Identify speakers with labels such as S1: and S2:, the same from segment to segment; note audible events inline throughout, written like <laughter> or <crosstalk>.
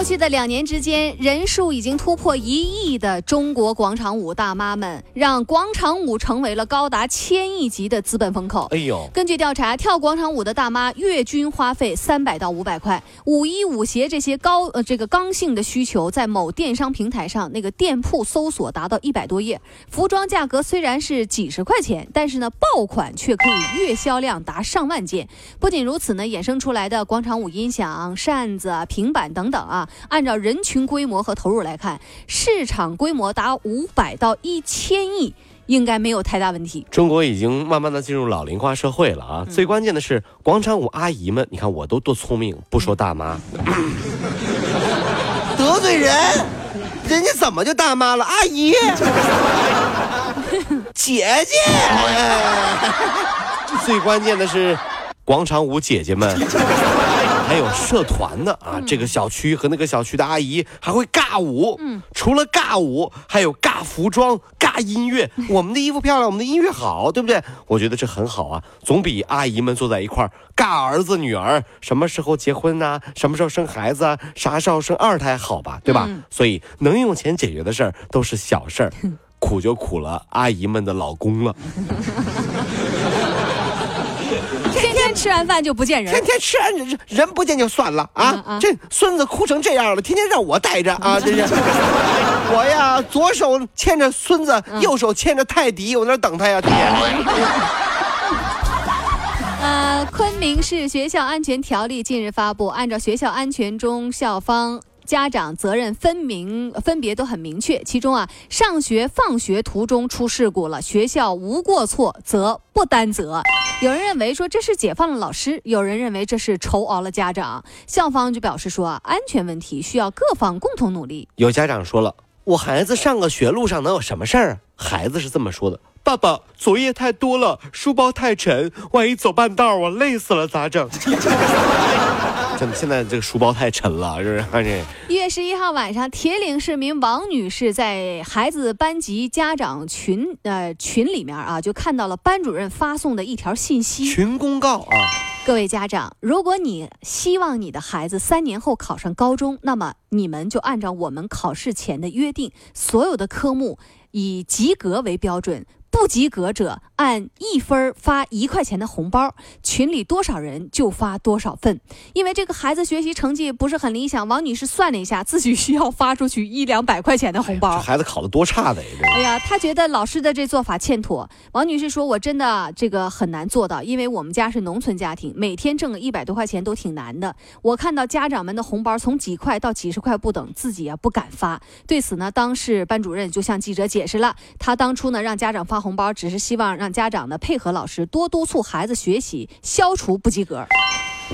S1: 过去的两年之间，人数已经突破一亿的中国广场舞大妈们，让广场舞成为了高达千亿级的资本风口。
S2: 哎呦，
S1: 根据调查，跳广场舞的大妈月均花费三百到五百块。舞衣舞鞋这些高呃这个刚性的需求，在某电商平台上那个店铺搜索达到一百多页。服装价格虽然是几十块钱，但是呢，爆款却可以月销量达上万件。不仅如此呢，衍生出来的广场舞音响、扇子、平板等等啊，按照人群规模和投入来看，市场规模达五百到一千亿，应该没有太大问题。
S2: 中国已经慢慢的进入老龄化社会了啊！最关键的是广场舞阿姨们，你看我都多聪明，不说大妈，<laughs>
S3: 得罪人，人家怎么就大妈了？阿姨，<laughs> 姐姐，
S2: 最关键的是广场舞姐姐们。还有社团的啊，这个小区和那个小区的阿姨还会尬舞。嗯，除了尬舞，还有尬服装、尬音乐。<laughs> 我们的衣服漂亮，我们的音乐好，对不对？我觉得这很好啊，总比阿姨们坐在一块儿尬儿子女儿，什么时候结婚呐？什么时候生孩子啊？啥时候生二胎好吧？对吧？所以能用钱解决的事儿都是小事儿，<laughs> 苦就苦了阿姨们的老公了。<laughs>
S1: 天天吃完饭就不见人，
S3: 天天吃完人人不见就算了啊！这孙子哭成这样了，天天让我带着啊！这是 <laughs> 我呀，左手牵着孙子，右手牵着泰迪，我那等他呀，天天。<laughs>
S1: 呃，昆明市学校安全条例近日发布，按照学校安全中校方。家长责任分明，分别都很明确。其中啊，上学放学途中出事故了，学校无过错，则不担责。有人认为说这是解放了老师，有人认为这是愁熬了家长。校方就表示说啊，安全问题需要各方共同努力。
S2: 有家长说了，我孩子上个学路上能有什么事儿啊？孩子是这么说的：爸爸，作业太多了，书包太沉，万一走半道我累死了咋整？<laughs> 现在这个书包太沉了，是不是？
S1: 一 <laughs> 月十一号晚上，铁岭市民王女士在孩子班级家长群呃群里面啊，就看到了班主任发送的一条信息。
S2: 群公告啊！
S1: 各位家长，如果你希望你的孩子三年后考上高中，那么你们就按照我们考试前的约定，所有的科目以及格为标准。不及格者按一分发一块钱的红包，群里多少人就发多少份。因为这个孩子学习成绩不是很理想，王女士算了一下，自己需要发出去一两百块钱的红包。
S2: 这孩子考的多差的呀！
S1: 哎呀，她觉得老师的这做法欠妥。王女士说：“我真的这个很难做到，因为我们家是农村家庭，每天挣个一百多块钱都挺难的。我看到家长们的红包从几块到几十块不等，自己啊不敢发。对此呢，当事班主任就向记者解释了，他当初呢让家长发。”红包只是希望让家长呢配合老师，多督促孩子学习，消除不及格。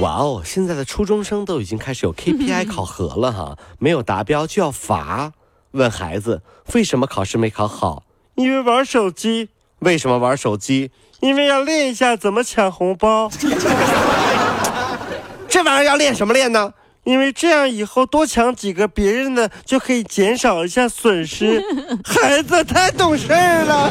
S2: 哇哦，现在的初中生都已经开始有 <laughs> KPI 考核了哈，没有达标就要罚。问孩子为什么考试没考好？因为玩手机。为什么玩手机？因为要练一下怎么抢红包。<laughs>
S3: 这玩意儿要练什么练呢？
S2: 因为这样以后多抢几个别人的，就可以减少一下损失。<laughs> 孩子太懂事了。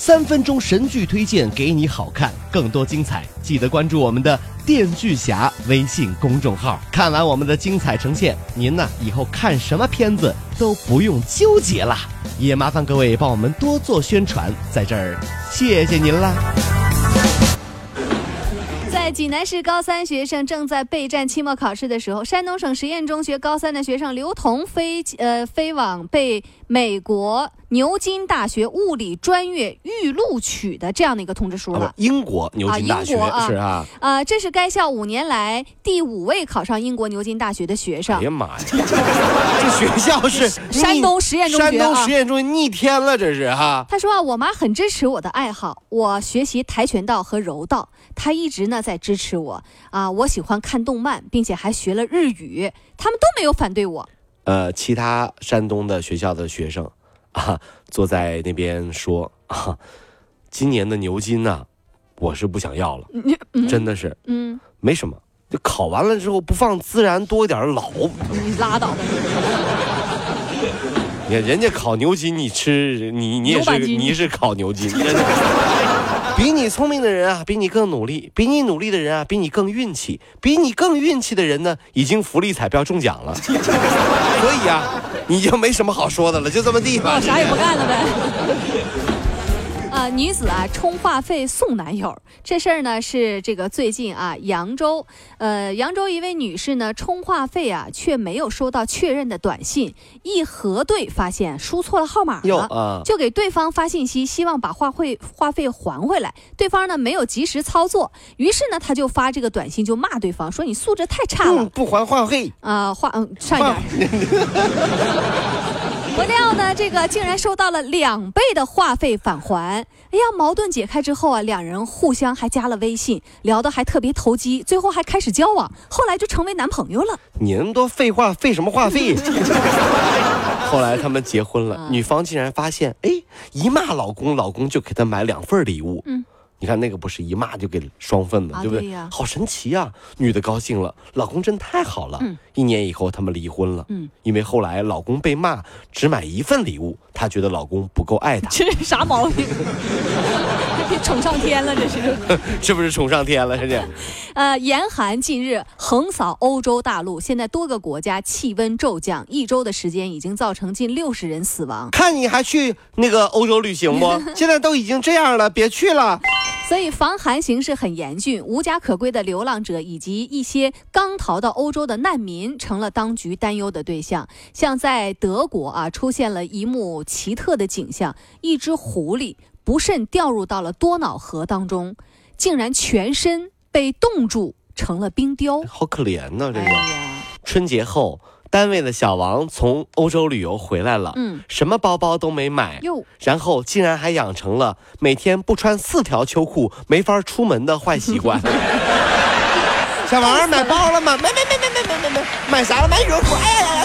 S4: 三分钟神剧推荐给你好看，更多精彩，记得关注我们的电锯侠微信公众号。看完我们的精彩呈现，您呢以后看什么片子都不用纠结了。也麻烦各位帮我们多做宣传，在这儿谢谢您啦。
S1: 在济南市高三学生正在备战期末考试的时候，山东省实验中学高三的学生刘彤飞呃飞往被美国。牛津大学物理专业预录取的这样的一个通知书了。
S2: 英国牛津大学是啊，
S1: 呃，这是该校五年来第五位考上英国牛津大学的学生。
S2: 哎呀妈呀，这学校 <laughs> 是
S1: 山东实验中
S2: 学，山东实验中学逆天了，这是哈。
S1: 他说啊，我妈很支持我的爱好，我学习跆拳道和柔道，她一直呢在支持我啊。我喜欢看动漫，并且还学了日语，他们都没有反对我。
S2: 呃，其他山东的学校的学生啊，坐在那边说啊，今年的牛津呢，我是不想要了，真的是，嗯，没什么，就考完了之后不放孜然多一点老，
S1: 你拉倒吧。
S2: 你看人家烤牛筋，你吃你你也是你是烤牛津。比你聪明的人啊，比你更努力；比你努力的人啊，比你更运气；比你更运气的人呢，已经福利彩票中奖了。<laughs> 所以啊，你就没什么好说的了，就这么地吧，
S1: 啥也不干了呗。啊，女子啊充话费送男友这事儿呢是这个最近啊扬州，呃扬州一位女士呢充话费啊却没有收到确认的短信，一核对发现输错了号码了，就给对方发信息，希望把话费话费还回来。对方呢没有及时操作，于是呢他就发这个短信就骂对方说你素质太差了，
S3: 不还话费
S1: 啊话嗯上一点。不料呢，这个竟然收到了两倍的话费返还。哎呀，矛盾解开之后啊，两人互相还加了微信，聊得还特别投机，最后还开始交往，后来就成为男朋友了。
S2: 你那么多废话，费什么话费？<laughs> 后来他们结婚了，女方竟然发现，哎，一骂老公，老公就给她买两份礼物。嗯。你看那个不是一骂就给双份的，对不对？好神奇呀！女的高兴了，老公真太好了。嗯，一年以后他们离婚了。嗯，因为后来老公被骂只买一份礼物，她觉得老公不够爱她。<laughs>
S1: 这是啥毛病？<laughs> 宠上天了，这是？<laughs>
S2: 是不是宠上天了？这是？
S1: 呃，严寒近日横扫欧洲大陆，现在多个国家气温骤降，一周的时间已经造成近六十人死亡。
S3: 看你还去那个欧洲旅行不？现在都已经这样了，别去了。
S1: 所以防寒形势很严峻，无家可归的流浪者以及一些刚逃到欧洲的难民成了当局担忧的对象。像在德国啊，出现了一幕奇特的景象：一只狐狸不慎掉入到了多瑙河当中，竟然全身被冻住成了冰雕，
S2: 好可怜呐！这个春节后。单位的小王从欧洲旅游回来了，嗯，什么包包都没买，哟，然后竟然还养成了每天不穿四条秋裤没法出门的坏习惯。<laughs>
S3: 小王买包了吗？没没没没没没没没，买啥了？买羽绒服。哎呀